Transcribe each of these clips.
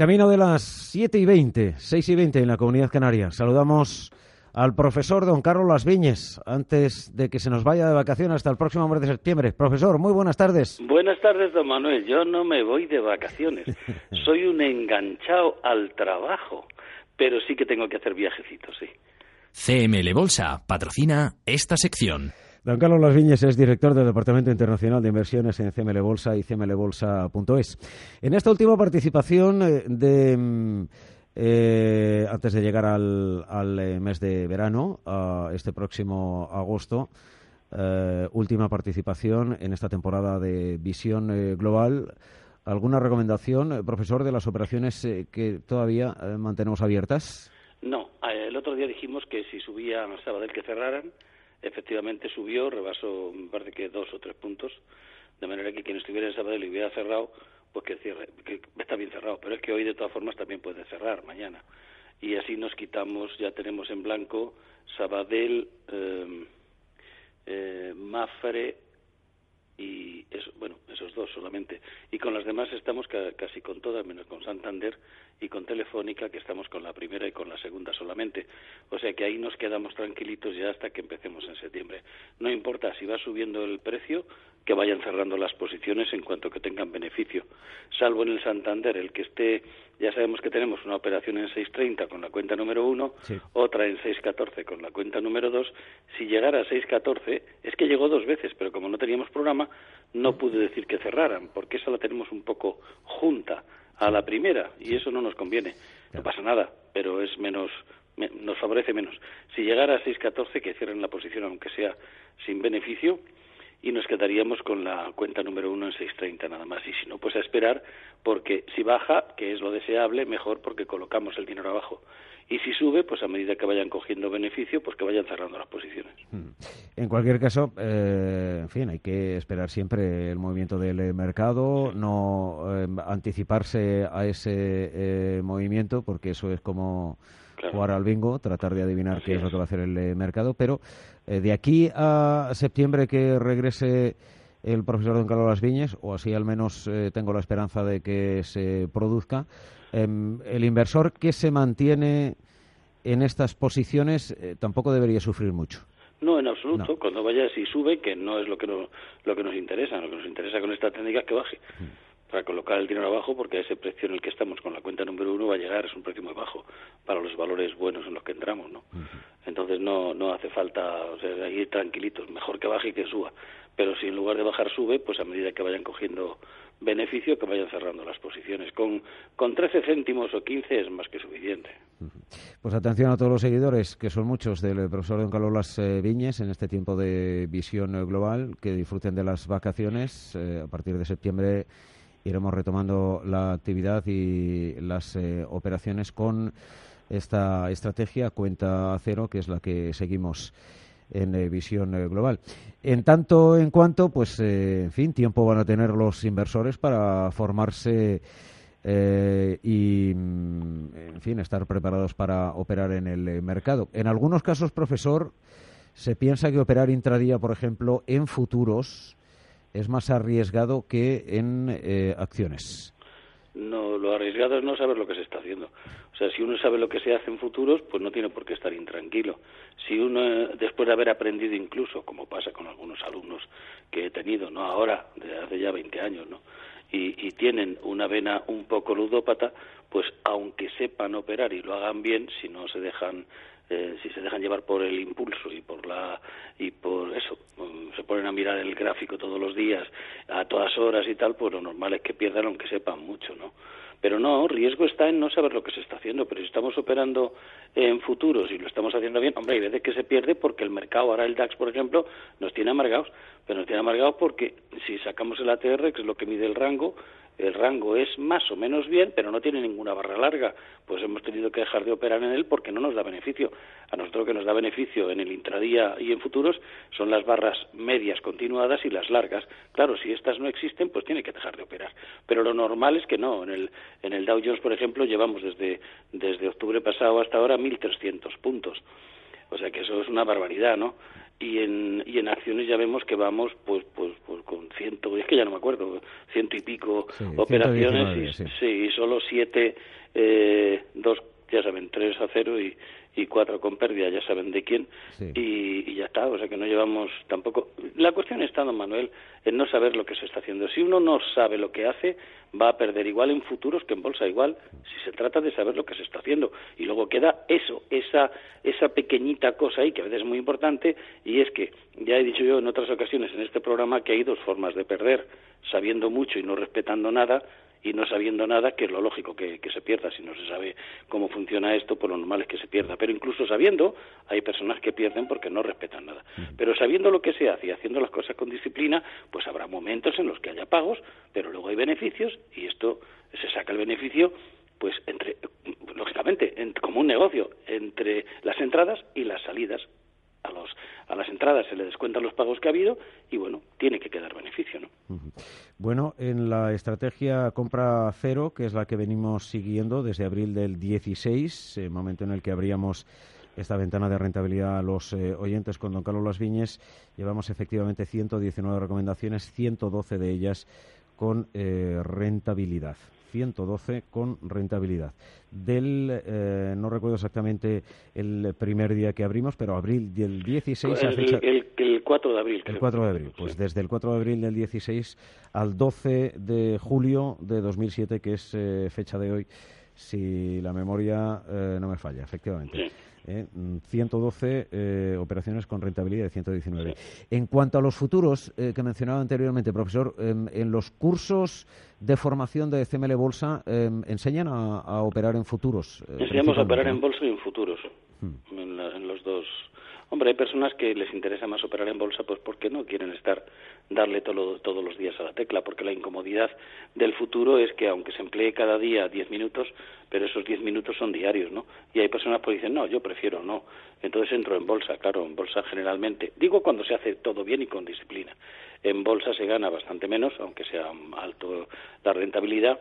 Camino de las 7 y 20, 6 y 20 en la Comunidad Canaria. Saludamos al profesor don Carlos Las Viñes antes de que se nos vaya de vacaciones hasta el próximo mes de septiembre. Profesor, muy buenas tardes. Buenas tardes, don Manuel. Yo no me voy de vacaciones. Soy un enganchado al trabajo, pero sí que tengo que hacer viajecitos, sí. CML Bolsa patrocina esta sección. Don Carlos Las Viñes es director del Departamento Internacional de Inversiones en CML Bolsa y cmlbolsa.es. En esta última participación eh, de mm, eh, antes de llegar al, eh, mes de verano, este próximo agosto, última participación en esta temporada de visión global. ¿Alguna recomendación, profesor, de las operaciones que todavía mantenemos abiertas? No, el otro día dijimos que si subía a Sabadell que cerraran, efectivamente subió, rebasó, me parece que dos o tres puntos, de manera que quien estuviera en Sabadell y hubiera cerrado, pues que cierre, que está bien cerrado, pero es que hoy de todas formas también puede cerrar mañana. Y así nos quitamos, ya tenemos en blanco Sabadell, eh, eh, Mafre y eso, bueno, esos dos solamente. Y con las demás estamos casi con todas, menos con Santander y con Telefónica, que estamos con la primera y con la segunda solamente. O sea que ahí nos quedamos tranquilitos ya hasta que empecemos en septiembre. No importa si va subiendo el precio, que vayan cerrando las posiciones en cuanto que tengan beneficio. Salvo en el Santander, el que esté, ya sabemos que tenemos una operación en 6.30 con la cuenta número uno, otra en 6.14 con la cuenta número dos. Si llegara a 6.14, es que llegó dos veces, pero como no teníamos programa, no pude decir que cerraran, porque esa la tenemos un poco junta a la primera y eso no nos conviene. No pasa nada, pero es menos nos favorece menos. Si llegara a 6.14, que cierren la posición aunque sea sin beneficio y nos quedaríamos con la cuenta número uno en 6.30 nada más. Y si no, pues a esperar, porque si baja, que es lo deseable, mejor porque colocamos el dinero abajo. Y si sube, pues a medida que vayan cogiendo beneficio, pues que vayan cerrando las posiciones. En cualquier caso, eh, en fin, hay que esperar siempre el movimiento del mercado, no eh, anticiparse a ese eh, movimiento, porque eso es como jugar al bingo, tratar de adivinar qué es. lo que va a hacer el mercado. Pero de aquí a septiembre que regrese el profesor Don Carlos Las Viñes, o así al menos tengo la esperanza de que se produzca, Em, el inversor que se mantiene en estas posiciones eh, tampoco debería sufrir mucho. No, en absoluto. Cuando vaya, si sube, que no es lo que, lo que nos interesa. Lo que nos interesa con esta técnica es que baje. Mm. Para colocar el dinero abajo, porque ese precio en el que estamos con la cuenta número uno va a llegar, es un precio muy bajo para los valores buenos en los que entramos, ¿no? Entonces no, no hace falta, o sea, ir tranquilitos. Mejor que baje y que suba. Pero si en lugar de bajar sube, pues a medida que vayan cogiendo beneficio que vayan cerrando las posiciones. Con, con 13 céntimos o 15 es más que suficiente. Pues atención a todos los seguidores, que son muchos, del profesor Don Carlos Las eh, Viñes en este tiempo de visión global, que disfruten de las vacaciones. Eh, a partir de septiembre iremos retomando la actividad y las eh, operaciones con esta estrategia cuenta cero, que es la que seguimos en eh, visión eh, global. En tanto en cuanto, pues, eh, en fin, tiempo van a tener los inversores para formarse y, mm, en fin, estar preparados para operar en el mercado. En algunos casos, profesor, se piensa que operar intradía, por ejemplo, en futuros es más arriesgado que en acciones no lo arriesgado es no saber lo que se está haciendo. O sea, si uno sabe lo que se hace en futuros, pues no tiene por qué estar intranquilo. Si uno, después de haber aprendido incluso, como pasa con algunos alumnos que he tenido, no ahora, desde hace ya 20 años, ¿no? Y, y tienen una vena un poco ludópata, pues aunque sepan operar y lo hagan bien, si no se dejan eh, si se dejan llevar por el impulso y por la y por eso ponen a mirar el gráfico todos los días a todas horas y tal pues lo normal es que pierdan aunque sepan mucho no pero no riesgo está en no saber lo que se está haciendo pero si estamos operando en futuros y lo estamos haciendo bien hombre hay veces que se pierde porque el mercado ahora el DAX por ejemplo nos tiene amargados pero nos tiene amargados porque si sacamos el ATR que es lo que mide el rango el rango es más o menos bien, pero no tiene ninguna barra larga, pues hemos tenido que dejar de operar en él porque no nos da beneficio. A nosotros lo que nos da beneficio en el intradía y en futuros son las barras medias continuadas y las largas. Claro, si estas no existen, pues tiene que dejar de operar. Pero lo normal es que no. En el, en el Dow Jones, por ejemplo, llevamos desde, desde octubre pasado hasta ahora 1.300 puntos. O sea que eso es una barbaridad, ¿no? Y en, y en acciones ya vemos que vamos pues pues, pues con ciento, es que ya no me acuerdo, ciento y pico operaciones y, sí. y solo siete, eh, dos, ya saben, tres a cero y, y cuatro con pérdida, ya saben de quién, y, ya está, o sea que no llevamos tampoco. La cuestión está, don Manuel, en no saber lo que se está haciendo. Si uno no sabe lo que hace, va a perder igual en futuros que en bolsa, igual, si se trata de saber lo que se está haciendo. Y luego queda eso, esa, esa pequeñita cosa ahí, que a veces es muy importante, y es que, ya he dicho yo en otras ocasiones en este programa que hay dos formas de perder, sabiendo mucho y no respetando nada, y no sabiendo nada, que es lo lógico que, se pierda. Si no se sabe cómo funciona esto, pues lo normal es que se pierda. Pero incluso sabiendo, hay personas que pierden porque no respetan nada. Pero sabiendo lo que se hace y haciendo las cosas con disciplina, pues habrá momentos en los que haya pagos, pero luego hay beneficios y esto se saca el beneficio pues entre lógicamente como un negocio entre las entradas y las salidas a, los, a las entradas se le descuentan los pagos que ha habido y bueno, tiene que quedar beneficio, ¿no? Bueno, en la estrategia compra cero, que es la que venimos siguiendo desde abril del 16, el momento en el que abríamos esta ventana de rentabilidad a los eh, oyentes con don Carlos Las Viñes, llevamos efectivamente 119 recomendaciones, 112 de ellas con eh, rentabilidad. 112 con rentabilidad. Del, eh, no recuerdo exactamente el primer día que abrimos, pero abril del 16 el, fecha... el, 4 de abril. El 4 de abril, pues desde el 4 de abril del 16 al 12 de julio de 2007, que es eh, fecha de hoy, si la memoria eh, no me falla, efectivamente. 112 ¿eh? Mm, eh, operaciones con rentabilidad de 119. En cuanto a los futuros eh, que mencionaba anteriormente, profesor, en los cursos de formación de CML Bolsa em, enseñan a, operar en futuros. Enseñamos a operar en bolsa y en futuros, hmm. en los dos Hombre, hay personas que les interesa más operar en bolsa, pues porque no quieren estar, darle todos los días a la tecla, porque la incomodidad del futuro es que aunque se emplee cada día diez minutos, pero esos diez minutos son diarios, ¿no? Y hay personas que dicen, no, yo prefiero no. Entonces entro en bolsa, claro, en bolsa generalmente. Digo cuando se hace todo bien y con disciplina. En bolsa se gana bastante menos, aunque sea alto la rentabilidad,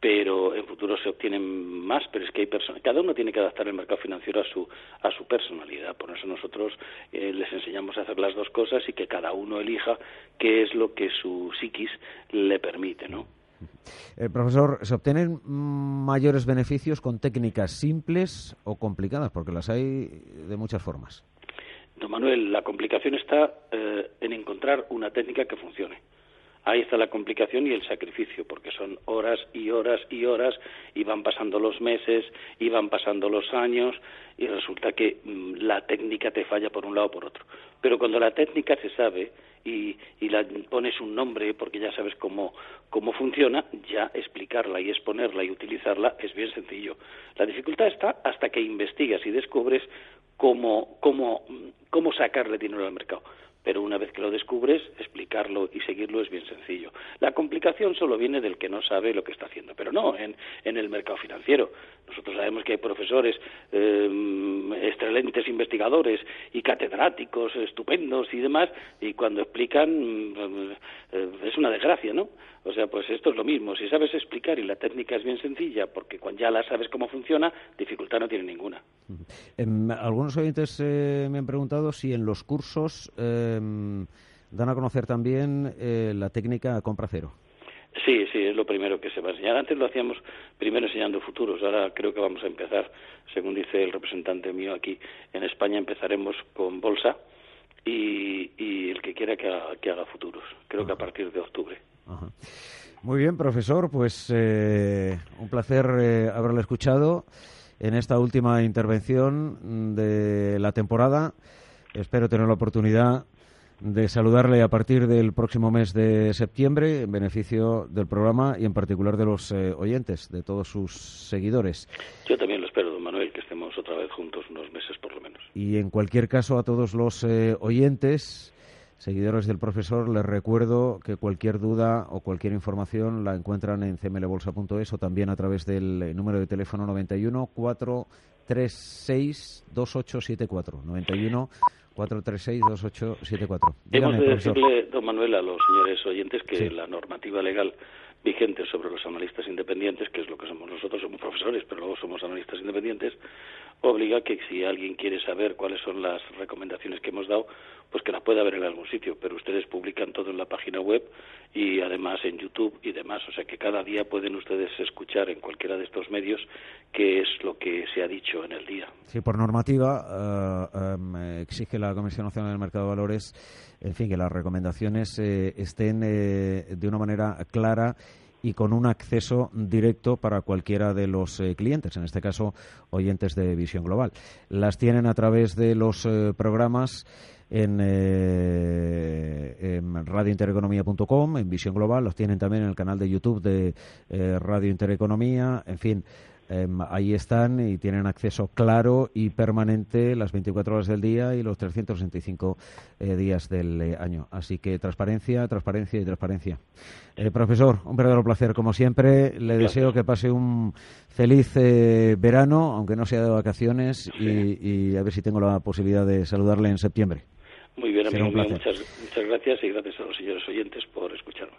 pero en futuro se obtienen más, pero es que hay personas, cada uno tiene que adaptar el mercado financiero a su, a su personalidad. Por eso nosotros eh, les enseñamos a hacer las dos cosas y que cada uno elija qué es lo que su psiquis le permite, ¿no? Eh, profesor, ¿se obtienen mayores beneficios con técnicas simples o complicadas? Porque las hay de muchas formas. Don Manuel, la complicación está eh, en encontrar una técnica que funcione. Ahí está la complicación y el sacrificio, porque son horas y horas y horas y van pasando los meses y van pasando los años y resulta que mm, la técnica te falla por un lado o por otro. Pero cuando la técnica se sabe y, la pones un nombre porque ya sabes cómo, cómo funciona, ya explicarla y exponerla y utilizarla es bien sencillo. La dificultad está hasta que investigas y descubres cómo, cómo, cómo sacarle dinero al mercado pero una vez que lo descubres, explicarlo y seguirlo es bien sencillo. La complicación solo viene del que no sabe lo que está haciendo, pero no en, el mercado financiero. Nosotros sabemos que hay profesores eh, excelentes investigadores y catedráticos estupendos y demás, y cuando explican eh, es una desgracia, ¿no? O sea, pues esto es lo mismo. Si sabes explicar y la técnica es bien sencilla, porque cuando ya la sabes cómo funciona, dificultad no tiene ninguna. Em, algunos oyentes eh, me han preguntado si en los cursos em, dan a conocer también eh, la técnica compra cero. Sí, sí, es lo primero que se va a enseñar. Antes lo hacíamos primero enseñando futuros, ahora creo que vamos a empezar, según dice el representante mío aquí en España, empezaremos con bolsa y, el que quiera que haga, futuros, creo que a partir de octubre. Muy bien, profesor, pues eh, un placer eh, haberle escuchado en esta última intervención de la temporada. Espero tener la oportunidad de saludarle a partir del próximo mes de septiembre en beneficio del programa y en particular de los eh, oyentes, de todos sus seguidores. Yo también lo espero, don Manuel, que estemos otra vez juntos unos meses por lo menos. Y en cualquier caso a todos los oyentes Seguidores del profesor, les recuerdo que cualquier duda o cualquier información la encuentran en cmlbolsa.es o también a través del eh, número de teléfono 91 436 2874. 91 436 2874. Hemos de decirle, don Manuel, a los señores oyentes que la normativa legal vigente sobre los analistas independientes, que es lo que somos nosotros, somos profesores pero luego somos analistas independientes, obliga que si alguien quiere saber cuáles son las recomendaciones que hemos dado, pues que las pueda ver en algún sitio, pero ustedes publican todo en la página web y además en YouTube y demás, o sea que cada día pueden ustedes escuchar en cualquiera de estos medios qué es lo que se ha dicho en el día. Sí, por normativa eh, em, exige la Comisión Nacional del Mercado de Valores, en fin, que las recomendaciones eh, estén eh, de una manera clara y con un acceso directo para cualquiera de los eh, clientes, en este caso oyentes de Visión Global. Las tienen a través de los eh, programas en, eh, en radiointereconomía.com, en Visión Global, los tienen también en el canal de YouTube de Radio Intereconomía, en fin. Em, ahí están y tienen acceso claro y permanente las 24 horas del día y los 365 eh, días del eh, año. Así que transparencia, transparencia y transparencia. Eh, profesor, un verdadero placer como siempre. Le deseo que pase un feliz verano, aunque no sea de vacaciones, y, a ver si tengo la posibilidad de saludarle en septiembre. Muy bien, amigo mío. Muchas, muchas gracias y gracias a los señores oyentes por escucharme.